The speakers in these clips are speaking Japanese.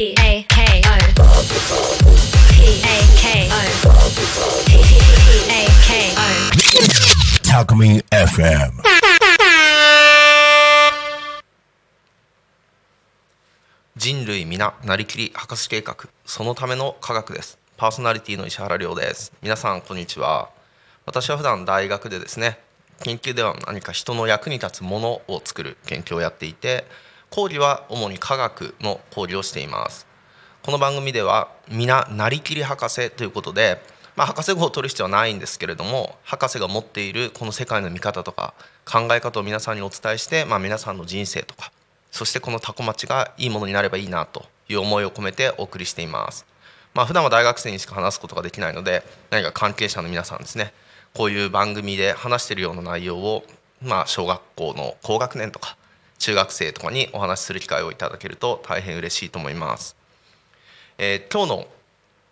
A K O P A K O P A K O Talkme FM. 人類皆なりきり博士計画そのための科学ですパーソナリティの石原亮です皆さんこんにちは私は普段大学でですね研究では何か人の役に立つものを作る研究をやっていて講義は主に科学の講義をしていますこの番組では皆なりきり博士ということでまあ、博士号を取る必要はないんですけれども博士が持っているこの世界の見方とか考え方を皆さんにお伝えして、まあ、皆さんの人生とかそしてこのタコ町がいいものになればいいなという思いを込めてお送りしています。まあ普段は大学生にしか話すことができないので何か関係者の皆さんですねこういう番組で話しているような内容を、まあ、小学校の高学年とか中学生とかにお話しする機会をいただけると大変嬉しいと思います。えー今日の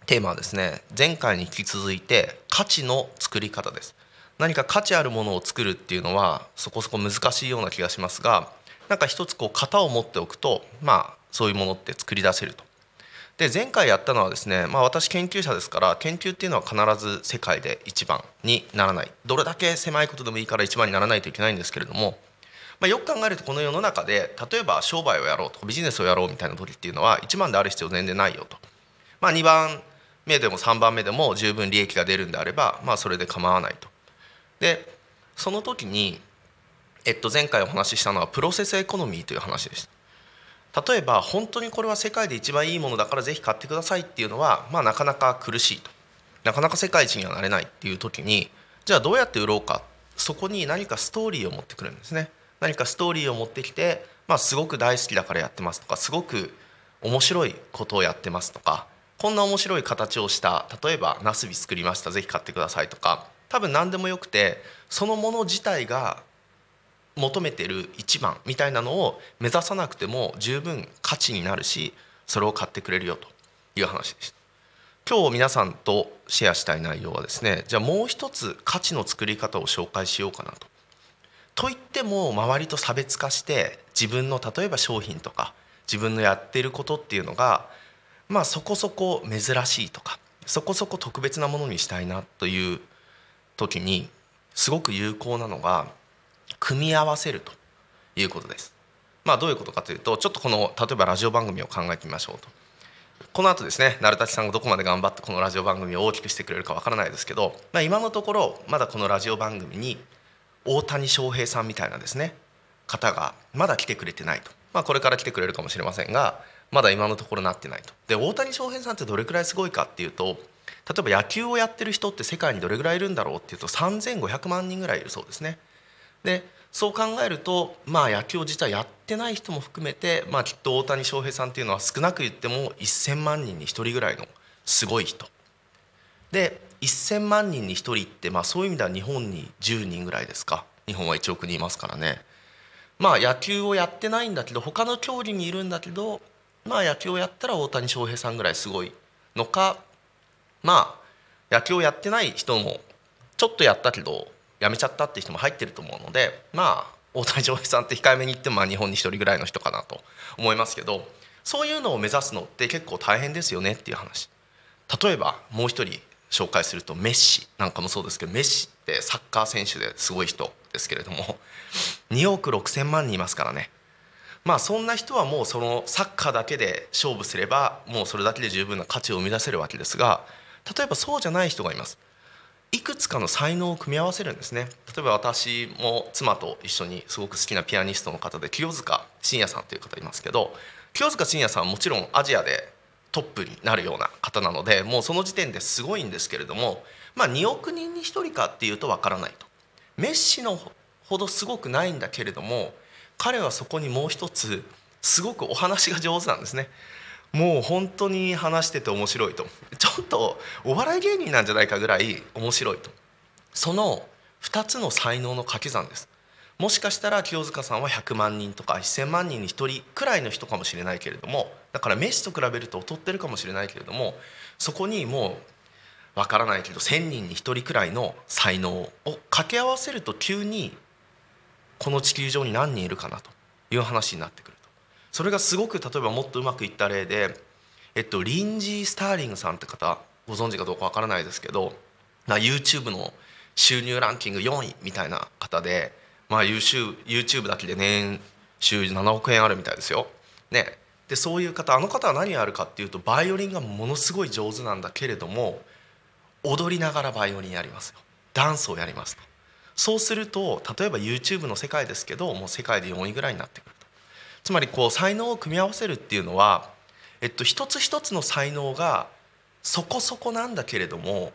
テーマはですね前回に引き続いて価値の作り方です。何か価値あるものを作るっていうのはそこそこ難しいような気がしますがなんか一つこう型を持っておくとまあそういうものって作り出せると。で前回やったのはですね、まあ、私研究者ですから研究っていうのは必ず世界で一番にならない。どれだけ狭いことでもいいから一番にならないといけないんですけれども、まあ、よく考えるとこの世の中で例えば商売をやろうとかビジネスをやろうみたいな時っていうのは一番である必要全然ないよと、まあ、2番目でも3番目でも十分利益が出るんであれば、まあ、それで構わないと。でその時に、えっと、前回お話ししたのはプロセスエコノミーという話でした。例えば本当にこれは世界で一番いいものだからぜひ買ってくださいっていうのは、まあ、なかなか苦しいとなかなか世界一にはなれないっていう時にじゃあどうやって売ろうかそこに何かストーリーを持ってくるんですね何かストーリーを持ってきて、まあ、すごく大好きだからやってますとかすごく面白いことをやってますとかこんな面白い形をした例えばナスビ作りましたぜひ買ってくださいとか多分何でもよくてそのもの自体が求めてる一番みたいなのを目指さなくても十分価値になるしそれを買ってくれるよという話でした今日皆さんとシェアしたい内容はですねじゃあもう一つ価値の作り方を紹介しようかなと。といっても周りと差別化して自分の例えば商品とか自分のやってることっていうのがまあそこそこ珍しいとかそこそこ特別なものにしたいなという時にすごく有効なのが組み合わせるということです。まあどういうことかというとちょっとこの例えばラジオ番組を考えてみましょうと。この後ですね成田さんがどこまで頑張ってこのラジオ番組を大きくしてくれるかわからないですけど、まあ、今のところまだこのラジオ番組に大谷翔平さんみたいなですね方がまだ来てくれてないと、まあ、これから来てくれるかもしれませんがまだ今のところなってないと。で大谷翔平さんってどれくらいすごいかっていうと例えば野球をやってる人って世界にどれぐらいいるんだろうっていうと3500万人ぐらいいるそうですね。でそう考えるとまあ野球を実はやってない人も含めて、まあ、きっと大谷翔平さんっていうのは少なく言っても1,000万人に1人ぐらいのすごい人。で1,000万人に1人って、まあ、そういう意味では日本に10人ぐらいですか。日本は1億人いますからね。まあ野球をやってないんだけど他の競技にいるんだけどまあ野球をやったら大谷翔平さんぐらいすごいのか。まあ野球をやってない人もちょっとやったけどやめちゃったって人も入ってると思うのでまあ大谷翔平さんって控えめに言ってもまあ日本に1人ぐらいの人かなと思いますけどそういうのを目指すのって結構大変ですよねっていう話。例えばもう一人紹介するとメッシなんかもそうですけどメッシってサッカー選手ですごい人ですけれども。2億6,000万人いますからね。まあそんな人はもうそのサッカーだけで勝負すればもうそれだけで十分な価値を生み出せるわけですが例えばそうじゃない人がいます。いくつかの才能を組み合わせるんですね。例えば私も妻と一緒にすごく好きなピアニストの方で清塚信也さんという方いますけど清塚信也さんはもちろんアジアでトップになるような方なのでもうその時点ですごいんですけれどもまあ2億人に1人かっていうとわからないと。メッシのほどすごくないんだけれども彼はそこにもう一つすごくお話が上手なんですね。もう本当に話してて面白いと。ちょっとお笑い芸人なんじゃないかぐらい面白いと。その2つの才能の掛け算です。もしかしたら清塚さんは100万人とか1,000万人に1人くらいの人かもしれないけれどもだからメッシと比べると劣ってるかもしれないけれどもそこにもうわからないけど1,000人に1人くらいの才能を掛け合わせると急にこの地球上に何人いるかなという話になってくると。それがすごく例えばもっとうまくいった例でえっと、リンジー・スターリングさんって方ご存知かどうかわからないですけど、まあ、YouTube の収入ランキング4位みたいな方で、まあ、YouTube, YouTube だけで年収7億円あるみたいですよ。ね、でそういう方あの方は何やるかっていうとバイオリンがものすごい上手なんだけれども踊りながらバイオリンやりますよ。ダンスをやりますと。そうすると例えば YouTube の世界ですけどもう世界で4位ぐらいになってくると。つまりこう才能を組み合わせるっていうのは、えっと、一つ一つの才能がそこそこなんだけれども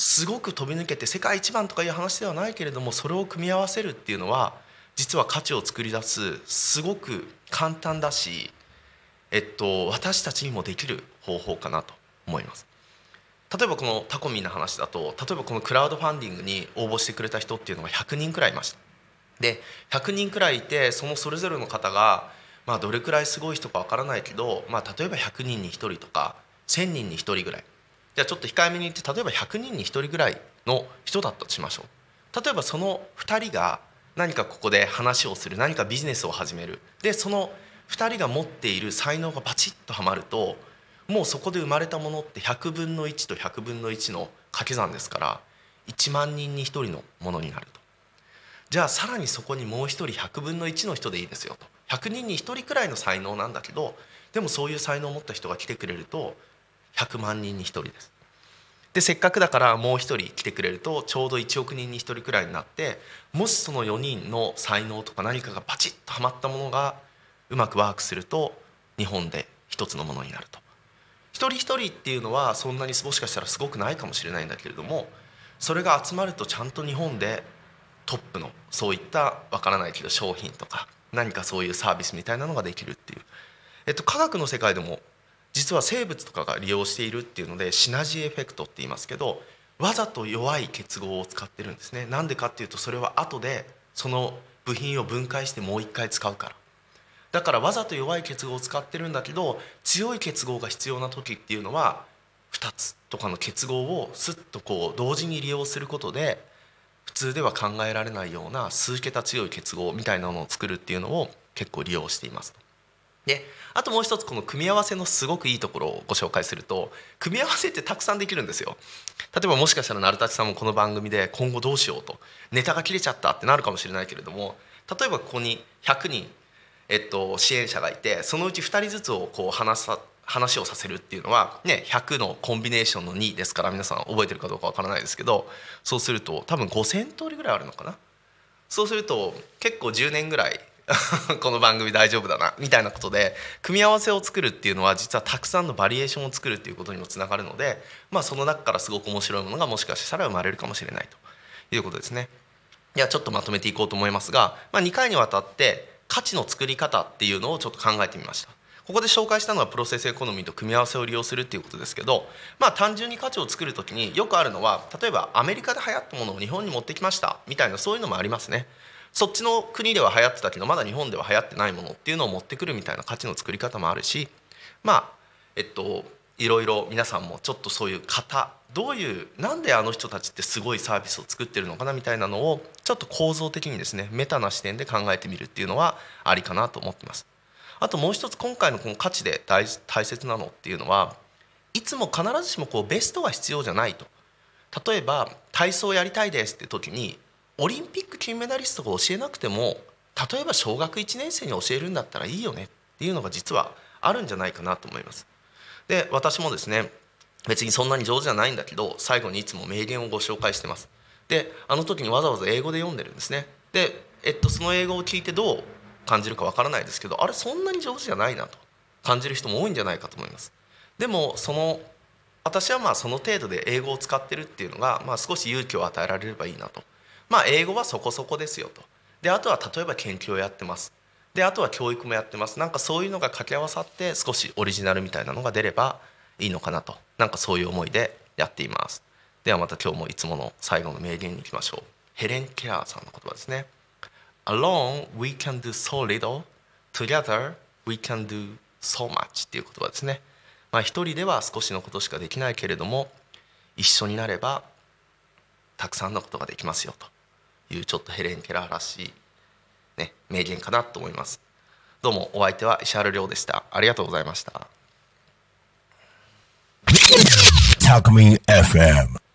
すごく飛び抜けて世界一番とかいう話ではないけれどもそれを組み合わせるっていうのは実は価値を作り出すすごく簡単だし、えっと、私たちにもできる方法かなと思います。例えばこのタコミンの話だと例えばこのクラウドファンディングに応募してくれた人っていうのが100人くらいいましたで100人くらいいてそのそれぞれの方が、まあ、どれくらいすごい人かわからないけど、まあ、例えば100人に1人とか1,000人に1人ぐらいじゃあちょっと控えめに言って例えば100人に1人ぐらいの人だったとしましょう。例えばその2人が何かここで話をする何かビジネスを始める。でその2人が持っている才能がバチッとはまるともうそこで生まれたものって100分の1と100分の1の掛け算ですから1万人に1人のものになると。じゃあさらにそこにもう1人100分の1の人でいいですよと。100人に1人くらいの才能なんだけどでもそういう才能を持った人が来てくれると100万人に1人です。でせっかくだからもう1人来てくれるとちょうど1億人に1人くらいになってもしその4人の才能とか何かがバチッとはまったものがうまくワークすると日本で一つのものになると。一人一人っていうのはそんなにもしかしたらすごくないかもしれないんだけれどもそれが集まるとちゃんと日本でトップのそういったわからないけど商品とか何かそういうサービスみたいなのができるっていう、えっと、科学の世界でも実は生物とかが利用しているっていうのでシナジーエフェクトって言いますけどわざと弱い結合を使ってるんですね。なんでかっていうとそれは後でその部品を分解してもう一回使うから。だからわざと弱い結合を使ってるんだけど強い結合が必要な時っていうのは2つとかの結合をスッとこう同時に利用することで普通では考えられないような数桁強い結合みたいなのを作るっていうのを結構利用していますであともう一つこの組み合わせのすごくいいところをご紹介すると組み合わせってたくさんできるんですよ。例えばもしかしたら成立さんもこの番組で今後どうしようとネタが切れちゃったってなるかもしれないけれども例えばここに100人えっと、支援者がいてそのうち2人ずつをこう話さ話をさせるっていうのは、ね、100のコンビネーションの2ですから皆さん覚えてるかどうかわからないですけどそうすると多分5,000通りぐらいあるのかな。そうすると結構10年ぐらい この番組大丈夫だなみたいなことで組み合わせを作るっていうのは実はたくさんのバリエーションを作るっていうことにもつながるので、まあ、その中からすごく面白いものがもしかしたら生まれるかもしれないということですね。ではちょっとまとめていこうと思いますが、まあ、2回にわたって価値の作り方っていうのをちょっと考えてみましたここで紹介したのはプロセスエコノミーと組み合わせを利用するっていうことですけどまあ単純に価値を作る時によくあるのは例えばアメリカで流行ったものを日本に持ってきましたみたいなそういうのもありますねそっちの国では流行ってたけどまだ日本では流行ってないものっていうのを持ってくるみたいな価値の作り方もあるしまあえっといろいろ皆さんもちょっとそういう型どういうなんであの人たちってすごいサービスを作ってるのかなみたいなのをちょっと構造的にですねメタな視点で考えてみるっていうのはありかなと思ってます。あともう一つ今回のこの価値で大大切なのっていうのはいつも必ずしもこうベストが必要じゃないと例えば体操やりたいですって時にオリンピック金メダリストが教えなくても例えば小学1年生に教えるんだったらいいよねっていうのが実はあるんじゃないかなと思います。で私もですね別にそんなに上手じゃないんだけど最後にいつも名言をご紹介してます。であの時にわざわざ英語で読んでるんですね。で、えっと、その英語を聞いてどう感じるかわからないですけどあれそんなに上手じゃないなと感じる人も多いんじゃないかと思います。でもその私はまあその程度で英語を使ってるっていうのが、まあ、少し勇気を与えられればいいなと。まあ英語はそこそこですよと。であとは例えば研究をやってます。であとは教育もやってます。なんかそういうのが掛け合わさって少しオリジナルみたいなのが出ればいいのかなと。なんかそういう思いでやっています。ではまた今日もいつもの最後の名言に行きましょう。ヘレン・ケラーさんの言葉ですね。Alone we can do so little. Together we can do so much. っていう言葉ですね。まあ一人では少しのことしかできないけれども一緒になればたくさんのことができますよと。いうちょっとヘレン・ケラーらしい、ね、名言かなと思います。どうもお相手は石原亮でした。ありがとうございました。Talk Me FM.